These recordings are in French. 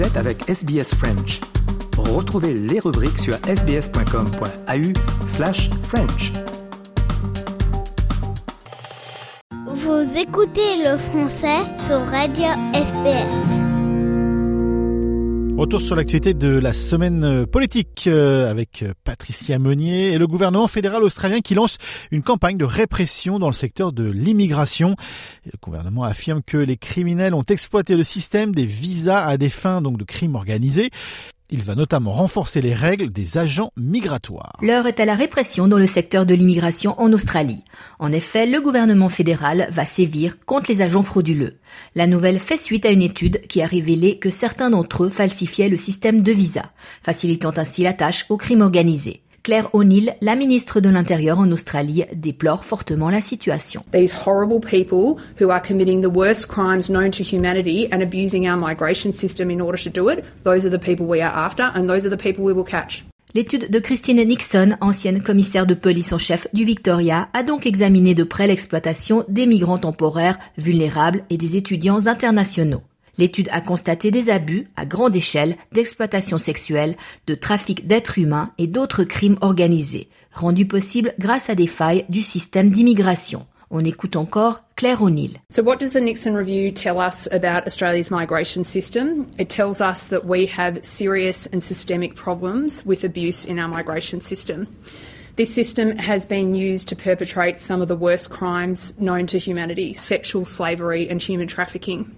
Vous êtes avec SBS French. Retrouvez les rubriques sur sbs.com.au slash French. Vous écoutez le français sur Radio SBS. Retour sur l'actualité de la semaine euh, politique euh, avec euh, Patricia Meunier et le gouvernement fédéral australien qui lance une campagne de répression dans le secteur de l'immigration. Le gouvernement affirme que les criminels ont exploité le système des visas à des fins donc de crimes organisés. Il va notamment renforcer les règles des agents migratoires. L'heure est à la répression dans le secteur de l'immigration en Australie. En effet, le gouvernement fédéral va sévir contre les agents frauduleux. La nouvelle fait suite à une étude qui a révélé que certains d'entre eux falsifiaient le système de visa, facilitant ainsi la tâche aux crimes organisés. Claire O'Neill, la ministre de l'Intérieur en Australie, déplore fortement la situation. These horrible people who are committing the worst crimes known to humanity and abusing our migration system in order to do it, those are the people we are after and those are the people we will catch. L'étude de Christine Nixon, ancienne commissaire de police en chef du Victoria, a donc examiné de près l'exploitation des migrants temporaires, vulnérables et des étudiants internationaux. L'étude a constaté des abus à grande échelle d'exploitation sexuelle, de trafic d'êtres humains et d'autres crimes organisés, rendus possibles grâce à des failles du système d'immigration. On écoute encore Claire O'Neill. So what does the Nixon review tell us about Australia's migration system? It tells us that we have serious and systemic problems with abuse in our migration system. This system has been used to perpetrate some of the worst crimes known to humanity, sexual slavery and human trafficking.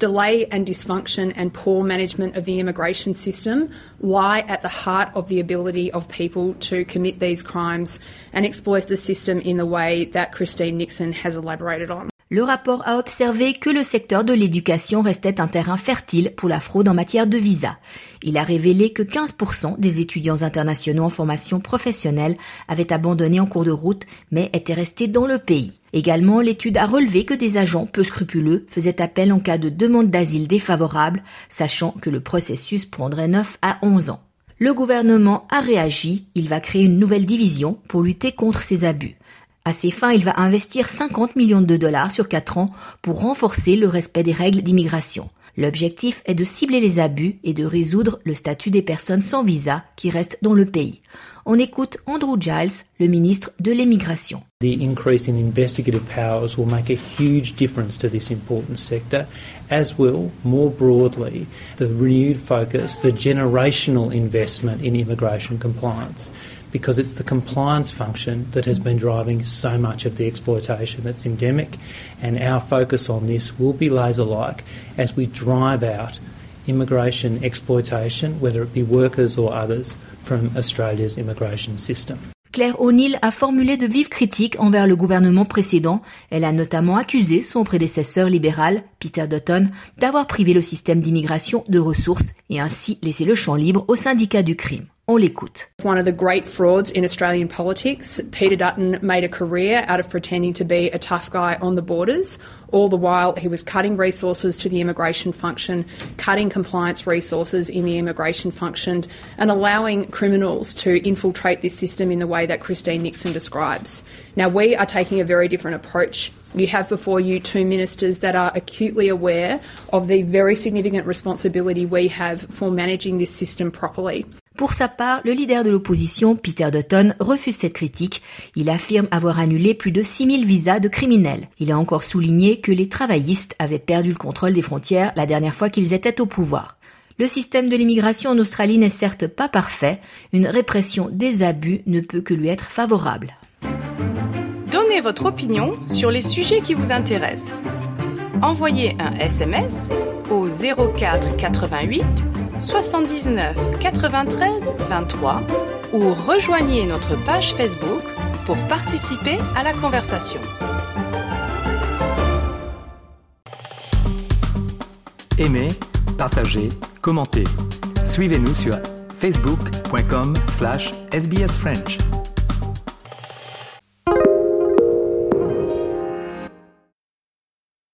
Delay and dysfunction and poor management of the immigration system lie at the heart of the ability of people to commit these crimes and exploit the system in the way that Christine Nixon has elaborated on. Le rapport a observé que le secteur de l'éducation restait un terrain fertile pour la fraude en matière de visa. Il a révélé que 15% des étudiants internationaux en formation professionnelle avaient abandonné en cours de route mais étaient restés dans le pays. Également, l'étude a relevé que des agents peu scrupuleux faisaient appel en cas de demande d'asile défavorable, sachant que le processus prendrait 9 à 11 ans. Le gouvernement a réagi, il va créer une nouvelle division pour lutter contre ces abus. À ces fins, il va investir 50 millions de dollars sur 4 ans pour renforcer le respect des règles d'immigration. L'objectif est de cibler les abus et de résoudre le statut des personnes sans visa qui restent dans le pays. On écoute Andrew Giles, le ministre de l'immigration. The increase in investigative powers will make a huge difference to this important sector, as will, more broadly, the renewed focus, the generational investment in immigration compliance. Because it's the compliance function that has been driving so much of the exploitation that's endemic. And our focus on this will be laser like as we drive out immigration exploitation, whether it be workers or others, from Australia's immigration system. Claire O'Neill a formulé de vives critiques envers le gouvernement précédent. Elle a notamment accusé son prédécesseur libéral, Peter Dutton, d'avoir privé le système d'immigration de ressources et ainsi laissé le champ libre aux syndicats du crime. On l'écoute. One of the great frauds in Australian politics, Peter Dutton made a career out of pretending to be a tough guy on the borders. All the while, he was cutting resources to the immigration function, cutting compliance resources in the immigration function, and allowing criminals to infiltrate this system in the way that Christine Nixon describes. Now, we are taking a very different approach. You have before you two ministers that are acutely aware of the very significant responsibility we have for managing this system properly. Pour sa part, le leader de l'opposition, Peter Dutton, refuse cette critique. Il affirme avoir annulé plus de 6000 visas de criminels. Il a encore souligné que les travaillistes avaient perdu le contrôle des frontières la dernière fois qu'ils étaient au pouvoir. Le système de l'immigration en Australie n'est certes pas parfait, une répression des abus ne peut que lui être favorable. Donnez votre opinion sur les sujets qui vous intéressent. Envoyez un SMS au 04 88 79 93 23 ou rejoignez notre page Facebook pour participer à la conversation. Aimez, partagez, commentez. Suivez-nous sur facebook.com slash sbsfrench.